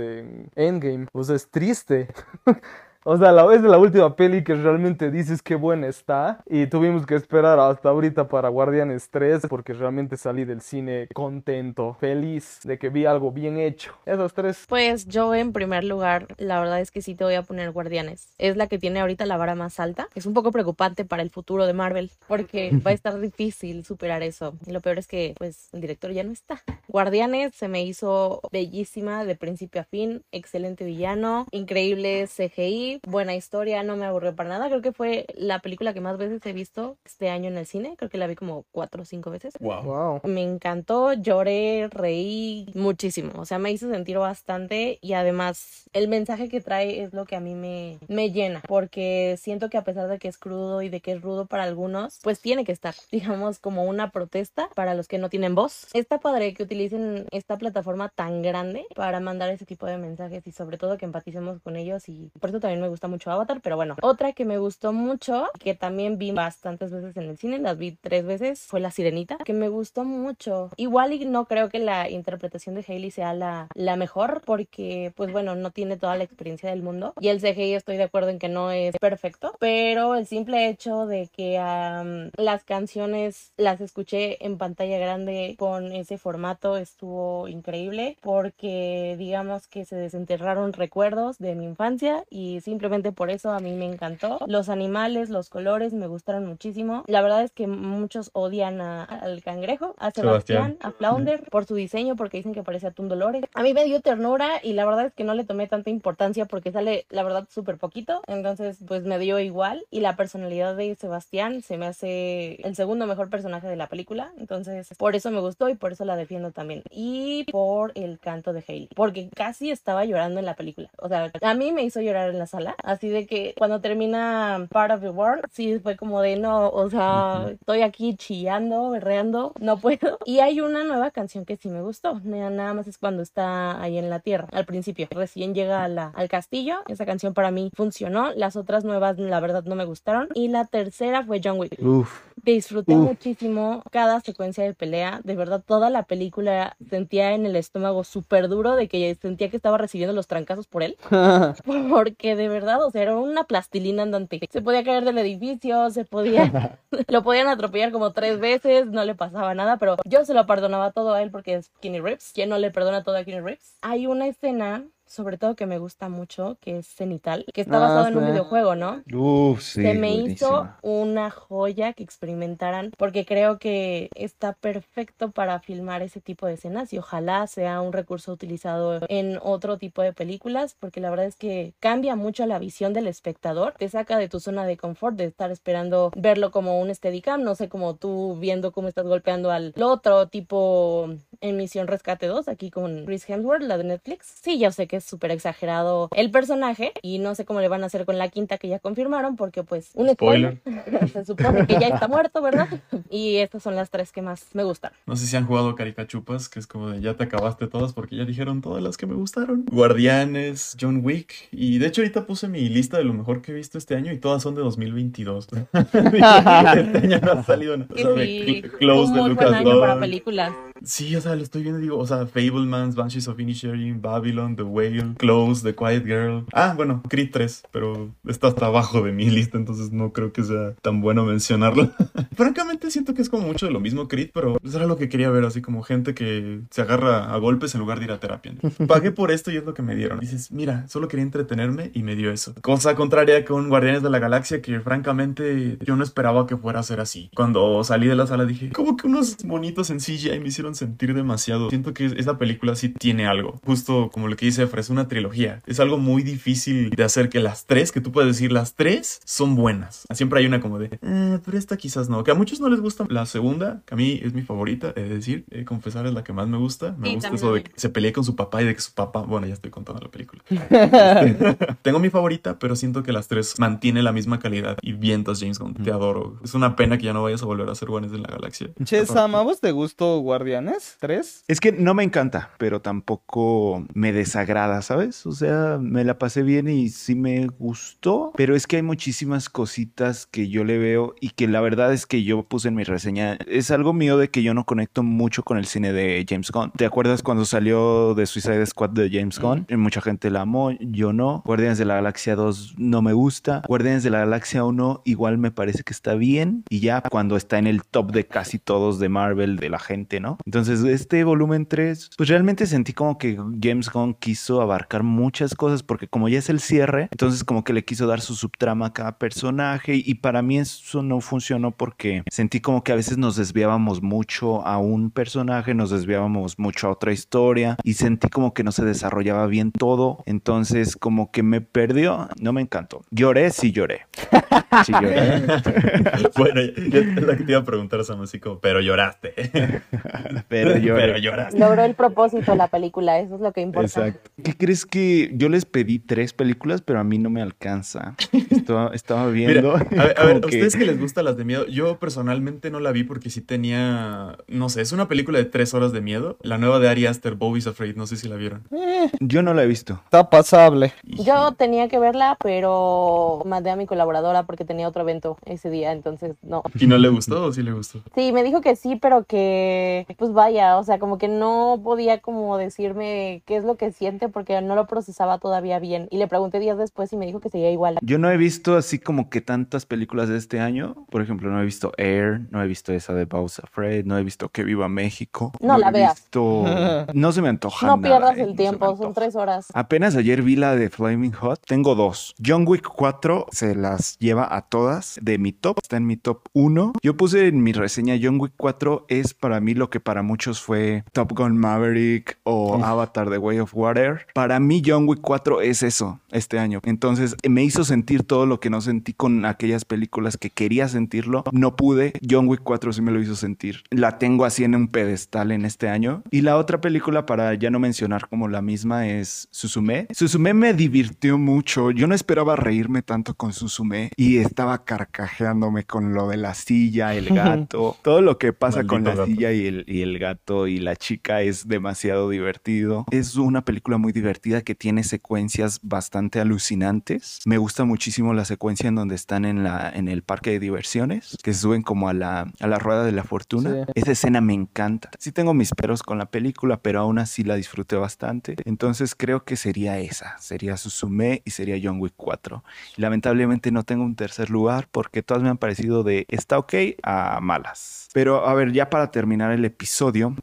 Endgame, pues es triste. O sea, la vez de la última peli que realmente dices qué buena está. Y tuvimos que esperar hasta ahorita para Guardianes 3 porque realmente salí del cine contento, feliz de que vi algo bien hecho. Esas tres. Pues yo en primer lugar, la verdad es que sí te voy a poner Guardianes. Es la que tiene ahorita la vara más alta. Es un poco preocupante para el futuro de Marvel porque va a estar difícil superar eso. Y lo peor es que pues el director ya no está. Guardianes se me hizo bellísima de principio a fin. Excelente villano, increíble CGI buena historia, no me aburrió para nada. Creo que fue la película que más veces he visto este año en el cine. Creo que la vi como cuatro o cinco veces. Wow. Me encantó, lloré, reí muchísimo. O sea, me hizo sentir bastante y además el mensaje que trae es lo que a mí me, me llena. Porque siento que a pesar de que es crudo y de que es rudo para algunos, pues tiene que estar, digamos, como una protesta para los que no tienen voz. Está padre que utilicen esta plataforma tan grande para mandar ese tipo de mensajes y sobre todo que empaticemos con ellos y por eso también me gusta mucho Avatar, pero bueno, otra que me gustó mucho, que también vi bastantes veces en el cine, las vi tres veces, fue La Sirenita, que me gustó mucho. Igual y no creo que la interpretación de Hailey sea la, la mejor, porque pues bueno, no tiene toda la experiencia del mundo. Y el CGI estoy de acuerdo en que no es perfecto, pero el simple hecho de que las canciones las escuché en pantalla grande con ese formato estuvo increíble, porque digamos que se desenterraron recuerdos de mi infancia y simplemente por eso a mí me encantó. Los animales, los colores me gustaron muchísimo. La verdad es que muchos odian al cangrejo, a Sebastián, a Flounder por su diseño porque dicen que parece atún Dolores. A mí me dio ternura y la verdad es que no le tomé tanta importancia porque sale la verdad súper poquito, entonces pues me dio igual y la personalidad de Sebastián se me hace el segundo mejor personaje de la película, entonces por eso me gustó y por eso la defiendo también. Y por el canto de Hailey, porque casi estaba llorando en la película. O sea, a mí me hizo llorar en la sala Así de que cuando termina Part of the World, sí fue como de no, o sea, estoy aquí chillando, berreando, no puedo. Y hay una nueva canción que sí me gustó. Nada más es cuando está ahí en la tierra, al principio. Recién llega al castillo. Esa canción para mí funcionó. Las otras nuevas, la verdad, no me gustaron. Y la tercera fue John Wick. Uf. Disfruté muchísimo cada secuencia de pelea. De verdad, toda la película sentía en el estómago súper duro de que sentía que estaba recibiendo los trancazos por él. Porque de verdad, o sea, era una plastilina andante. Se podía caer del edificio, se podía, lo podían atropellar como tres veces, no le pasaba nada, pero yo se lo perdonaba todo a él porque es Kenny Reeves. ¿Quién no le perdona todo a Kenny Reeves? Hay una escena sobre todo que me gusta mucho, que es Cenital, que está basado en un ah, videojuego, ¿no? Uf, sí. Se me hizo una joya que experimentaran, porque creo que está perfecto para filmar ese tipo de escenas y ojalá sea un recurso utilizado en otro tipo de películas, porque la verdad es que cambia mucho la visión del espectador, te saca de tu zona de confort, de estar esperando verlo como un Steadicam, no sé, como tú viendo cómo estás golpeando al otro tipo en Misión Rescate 2, aquí con Chris Hemsworth, la de Netflix. Sí, ya sé que es súper exagerado el personaje y no sé cómo le van a hacer con la quinta que ya confirmaron porque pues un spoiler, se supone que ya está muerto, ¿verdad? Y estas son las tres que más me gustan. No sé si han jugado Caricachupas, que es como de ya te acabaste todas porque ya dijeron todas las que me gustaron. Guardianes, John Wick y de hecho ahorita puse mi lista de lo mejor que he visto este año y todas son de 2022. este año no ha salido nada. Close de Lucas año para películas. Sí, o sea, lo estoy viendo digo, o sea, Fablemans, Banshees of Inisherin, Babylon, The Whale, Close, The Quiet Girl. Ah, bueno, Creed 3, pero está hasta abajo de mi lista, entonces no creo que sea tan bueno mencionarlo. Francamente siento que es como mucho de lo mismo Creed, pero eso era lo que quería ver, así como gente que se agarra a golpes en lugar de ir a terapia. Pagué por esto y es lo que me dieron. Dices, mira, solo quería entretenerme y me dio eso. Cosa contraria con Guardianes de la Galaxia, que francamente yo no esperaba que fuera a ser así. Cuando salí de la sala dije, como que unos bonitos en CGI me hicieron sentir demasiado. Siento que esa película sí tiene algo. Justo como lo que dice Efra, es una trilogía. Es algo muy difícil de hacer que las tres, que tú puedes decir las tres, son buenas. Siempre hay una como de, eh, pero esta quizás no. Que a muchos no les gusta la segunda, que a mí es mi favorita, es decir, confesar es la que más me gusta. Me gusta eso de que se pelee con su papá y de que su papá, bueno, ya estoy contando la película. Este, tengo mi favorita, pero siento que las tres mantiene la misma calidad. Y vientas, James Gunn, te adoro. Es una pena que ya no vayas a volver a hacer Guardianes de la Galaxia. Che, Sam, ¿a vos te gustó Guardianes 3? Es que no me encanta, pero tampoco me desagrada, ¿sabes? O sea, me la pasé bien y sí me gustó, pero es que hay muchísimas cositas que yo le veo y que la verdad es que yo puse en mi reseña. Es algo mío de que yo no conecto mucho con el cine de James Gunn. ¿Te acuerdas cuando salió de Suicide Squad de James Gunn? Mucha gente la amó, yo no. Guardianes de la Galaxia 2 no me gusta. Guardianes de la Galaxia 1 igual me parece que está bien y ya cuando está en el top de casi todos de Marvel de la gente, ¿no? Entonces, este volumen 3, pues realmente sentí como que James Gunn quiso abarcar muchas cosas porque como ya es el cierre, entonces como que le quiso dar su subtrama a cada personaje y para mí eso no funcionó porque sentí como que a veces nos desviábamos mucho a un personaje, nos desviábamos mucho a otra historia y sentí como que no se desarrollaba bien todo, entonces como que me perdió, no me encantó. Lloré, sí lloré. Sí lloré. bueno, yo es la que te iba a preguntar, Sam, así como, pero lloraste. pero, lloré. pero lloraste. Logró el propósito la película, eso es lo que importa. Exacto. ¿Qué crees que yo les pedí tres películas, pero a mí no me alcanza? Estaba, estaba viendo. a ver, a, ustedes que les gustan las de miedo, yo personalmente no la vi porque sí tenía, no sé, es una película de tres horas de miedo. La nueva de Ari Aster, Bobby's Afraid, no sé si la vieron. Eh, yo no la he visto. Está pasable. Yo tenía que verla, pero mandé a mi colaboradora porque tenía otro evento ese día, entonces no. ¿Y no le gustó o sí le gustó? Sí, me dijo que sí, pero que, pues vaya, o sea, como que no podía como decirme qué es lo que siente porque no lo procesaba todavía bien. Y le pregunté días después y me dijo que seguía igual. Yo no he visto así como que tantas películas de este año. Por ejemplo, no he visto Air, no he visto esa de Bowser Afraid, no he visto Que Viva México. No, la veas. No se me antoja. No pierdas el tiempo, son tres horas. Apenas ayer vi la de Flaming Hot. Tengo dos. John Wick 4 se las lleva a todas de mi top. Está en mi top 1. Yo puse en mi reseña John Wick 4 es para mí lo que para muchos fue Top Gun Maverick o Avatar The Way of Water. Para mí John Wick 4 es eso este año. Entonces me hizo sentir todo lo que no sentí con aquellas películas que quería sentirlo. No pude. John Wick 4 sí me lo hizo sentir. La tengo así en un pedestal en este año. Y la otra película, para ya no mencionar como la misma, es Susume. Susume me divirtió mucho. Yo no esperaba reírme tanto con Susume y estaba carcajeándome con lo de la silla, el gato. Todo lo que pasa con la silla y el, y el gato y la chica es demasiado divertido. Es una película muy divertida que tiene secuencias bastante alucinantes. Me gusta muchísimo la secuencia en donde están en, la, en el parque de diversiones, que se suben como a la, a la rueda de la fortuna. Esa escena me encanta. Sí tengo mis peros con la película, pero aún así la disfruté bastante. Entonces creo que sería esa. Sería Susume y sería John Wick 4. lamentablemente no tengo un tercer lugar porque todas me han parecido de está ok a malas. Pero a ver, ya para terminar el episodio,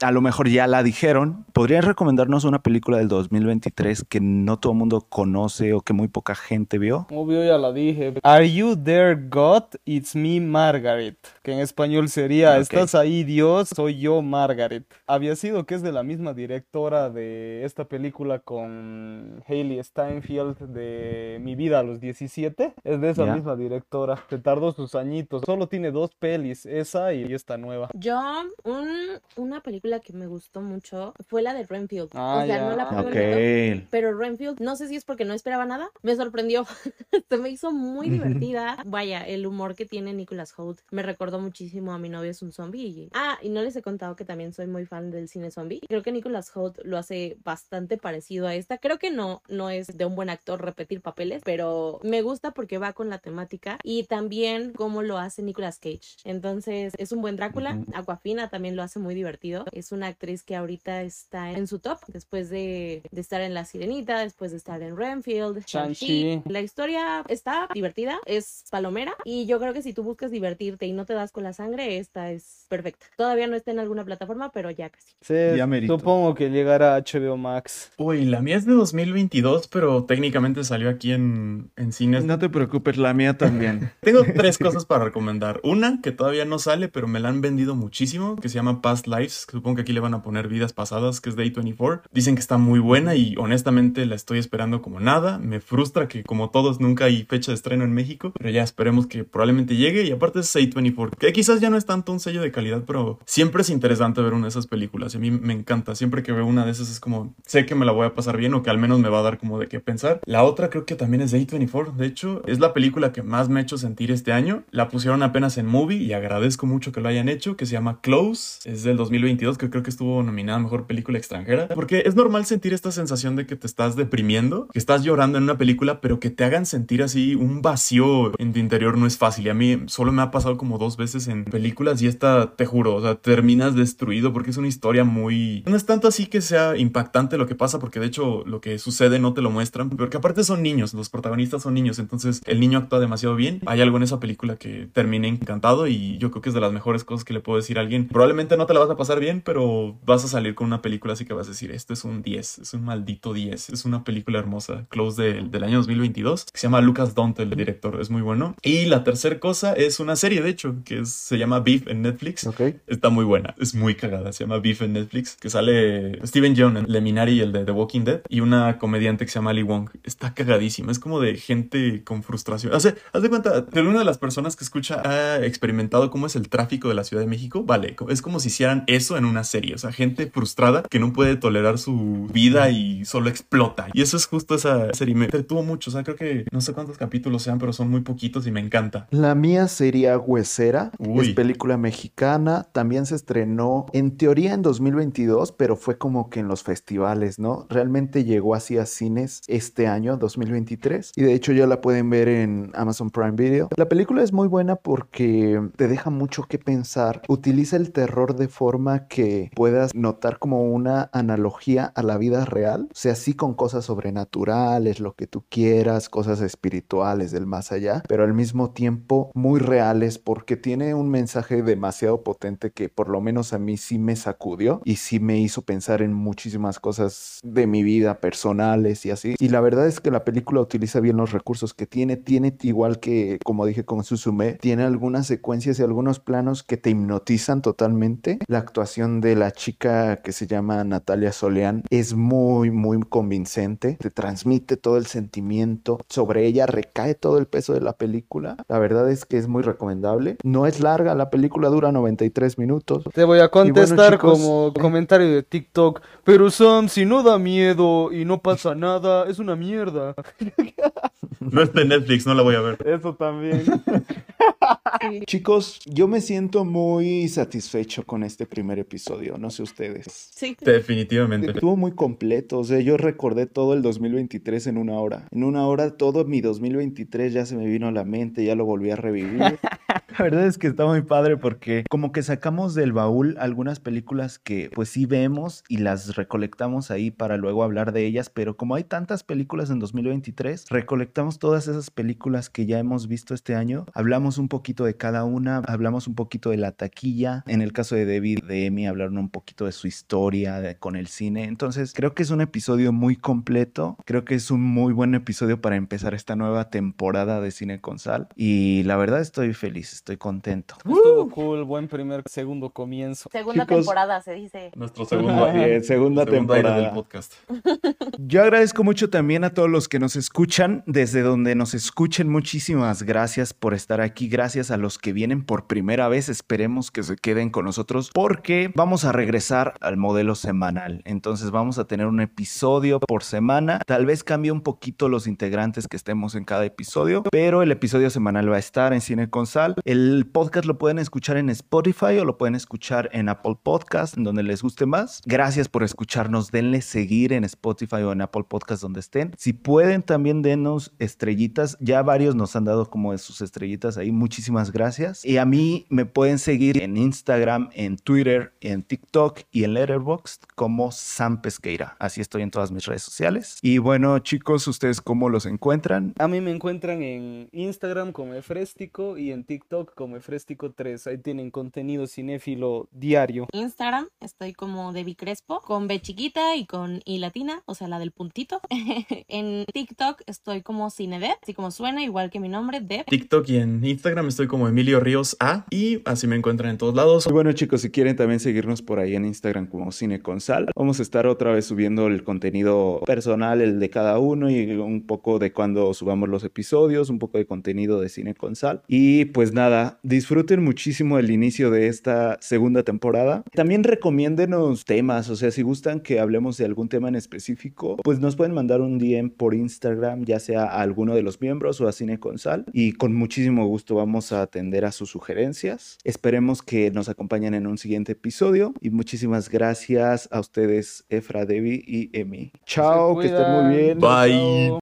a lo mejor ya la dijeron. ¿Podrías recomendarnos una película del 2023 que no todo el mundo conoce o que muy poca gente vio? Obvio, ya la dije. Are you there, God? It's me, Margaret. Que en español sería, ¿estás ahí, Dios? Soy yo, Margaret. Había sido que es de la misma directora de esta película con Hailey Steinfeld de Mi vida a los 17. Es de esa misma directora. Se tardó sus añitos. Solo tiene dos pelis, esa y esta nueva. Yo, un, una película que me gustó mucho fue la de Renfield. Ah, o sea, no la pude pero Renfield, no sé si es porque no esperaba nada, me sorprendió. Se me hizo muy divertida. Vaya, el humor que tiene Nicholas Holt me recordó muchísimo a Mi novio es un zombie. Ah, y no les he contado que también soy muy fan del cine zombie. Creo que Nicholas Holt lo hace bastante parecido a esta. Creo que no, no es de un buen actor repetir papeles, pero me gusta porque va con la temática y también cómo lo hace Nicolas Cage. Entonces, es un buen Drácula. Aquafina también lo hace muy divertido. Es una actriz que ahorita está en su top después de, de estar en La Sirenita, después de estar en Renfield, Shang-Chi. La historia está divertida, es palomera y yo creo que si tú buscas divertirte y no te das con la sangre, esta es perfecta. Todavía no está en alguna plataforma, pero ya casi. Sí, supongo que llegará a HBO Max. Uy, la mía es de 2022, pero técnicamente salió aquí en, en cines. No te preocupes, la mía también. Tengo tres cosas para recomendar. Una que todavía no sale, pero me la han vendido muchísimo, que se llama Past Lives. Supongo que aquí le van a poner vidas pasadas, que es Day 24. Dicen que está muy buena y honestamente la estoy esperando como nada. Me frustra que como todos nunca hay fecha de estreno en México, pero ya esperemos que probablemente llegue y aparte es A24, que quizás ya no es tanto un sello de calidad, pero siempre es interesante ver una de esas películas y a mí me encanta. Siempre que veo una de esas es como sé que me la voy a pasar bien o que al menos me va a dar como de qué pensar. La otra creo que también es de A24, de hecho es la película que más me ha hecho sentir este año. La pusieron apenas en movie y agradezco mucho que lo hayan hecho, que se llama Close, es del 2022, que creo que estuvo nominada a Mejor Película Extranjera, porque es normal sentir esta sensación de que te estás deprimiendo, que estás llorando en una película, pero que te hagan sentir así un vacío en tu interior no es fácil. Y a mí solo me ha pasado como dos veces en películas y esta, te juro, o sea, terminas destruido porque es una historia muy... No es tanto así que sea impactante lo que pasa, porque de hecho lo que sucede no te lo muestran, porque aparte son niños, los protagonistas son niños, entonces el niño actúa demasiado bien. Hay algo en esa película que terminé encantado y yo creo que es de las mejores cosas que le puedo decir a alguien. Probablemente no te la vas a pasar bien, pero vas a salir con una película así que vas a decir, esto es un 10, es un maldito 10, es una película hermosa, Close del año 2022, que se llama Lucas Dont, el director, es muy bueno. Y la tercera cosa es una serie, de hecho, que se llama Beef en Netflix. Okay. Está muy buena, es muy cagada, se llama Beef en Netflix, que sale Steven Yeun, el Leminari, el de The Walking Dead, y una comediante que se llama Ali Wong. Está cagadísima, es como de gente con frustración. O sea, haz de cuenta, de una de las personas que escucha ha experimentado cómo es el tráfico de la Ciudad de México, vale, es como si hicieran eso en una serie, o sea, gente frustrada que no puede tolerar su vida y solo explota. Y eso es justo esa serie, me detuvo mucho, o sea, creo que no sé cuántos capítulos sean, pero son muy poquitos y me encanta. La mía sería Huesera, es película mexicana, también se estrenó en teoría en 2022, pero fue como que en los festivales, ¿no? Realmente llegó así a cines este año, 2023, y de hecho ya la pueden ver en Amazon Prime Video. La película es muy buena porque te deja mucho que pensar, utiliza el terror de forma que puedas notar como una analogía a la vida real, o sea, sí con cosas sobrenaturales, lo que tú quieras, cosas espirituales del más allá, pero al mismo tiempo muy reales porque tiene un mensaje demasiado potente que por lo menos a mí sí me sacudió y sí me hizo pensar en muchísimas cosas de mi vida personales y así. Y la verdad es que la película utiliza bien los recursos que tiene, tiene igual que como dije con Susume, tiene algunas secuencias y algunos planos que te hipnotizan totalmente. La actuación de la chica que se llama Natalia Soleán es muy muy convincente, te transmite todo el sentimiento, sobre ella recae todo el peso de la película. La verdad es que es muy recomendable. No es larga, la película dura 93 minutos. Te voy a contestar como comentario de TikTok, pero Sam, si no da miedo y no pasa nada, es una mierda. No es de Netflix, no la voy a ver. Eso también. Chicos, yo me siento muy satisfecho con este primer episodio, no sé ustedes. Sí. Definitivamente. Estuvo muy completo, o sea, yo recordé todo el 2023 en una hora. En una hora todo mi 2023 ya se me vino a la mente, ya lo volví a revivir. La verdad es que está muy padre porque como que sacamos del baúl algunas películas que pues sí vemos y las recolectamos ahí para luego hablar de ellas, pero como hay tantas películas en 2023, recolectamos todas esas películas que ya hemos visto este año, hablamos un poquito de cada una, hablamos un poquito de la taquilla, en el caso de David, de Emi, hablaron un poquito de su historia con el cine, entonces creo que es un episodio muy completo, creo que es un muy buen episodio para empezar esta nueva temporada de Cine con Sal y la verdad estoy feliz, estoy contento. Estuvo cool, buen primer, segundo comienzo. Segunda temporada se dice. Nuestro segundo, segunda, temporada del podcast. Yo agradezco mucho también a todos los que nos escuchan, desde donde nos escuchen, muchísimas gracias por estar aquí, gracias a los que vienen por primera vez, esperemos que se queden con nosotros porque vamos a regresar al modelo semanal, entonces vamos a tener un episodio por semana, tal vez cambie un poquito los integrantes que estemos en cada episodio, pero el episodio semanal va a estar en Cine con Sal, el podcast lo pueden escuchar en Spotify o lo pueden escuchar en Apple Podcast, donde les guste más. Gracias por escucharnos, denle seguir en Spotify o en Apple Podcast donde estén. Si pueden también denos estrellitas, ya varios nos han dado como de sus estrellitas ahí, muchísimas gracias. Y a mí me pueden seguir en Instagram, en Twitter, en TikTok y en Letterboxd como Sam Pesqueira. Así estoy en todas mis redes sociales. Y bueno, chicos, ¿ustedes cómo los encuentran? A mí me encuentran en Instagram como Efrestico y en TikTok como Efrestico3. Ahí tienen contenido cinéfilo diario. Instagram estoy como Debbie Crespo con B chiquita y con I latina, o sea, la del puntito. en TikTok estoy como Cinedeb, así como suena, igual que mi nombre, Deb. TikTok y en Instagram estoy como Emilio Ríos A y así me encuentran en todos lados. Y bueno, chicos, si quieren también seguirnos por ahí en Instagram como Cine con Sal, vamos a estar otra vez subiendo el contenido personal, el de cada uno y un poco de cuando subamos los episodios, un poco de contenido de Cine con Sal. Y pues nada, disfruten muchísimo el inicio de esta segunda temporada. También recomiéndenos temas, o sea, si gustan que hablemos de algún tema en específico, pues nos pueden mandar un DM por Instagram, ya sea a alguno de los miembros o a Cine con Sal, y con muchísimo gusto vamos a atender a sus sugerencias. Esperemos que nos acompañen en un siguiente episodio y muchísimas gracias a ustedes, Efra, Debbie y Emi. Chao, que estén muy bien. Bye.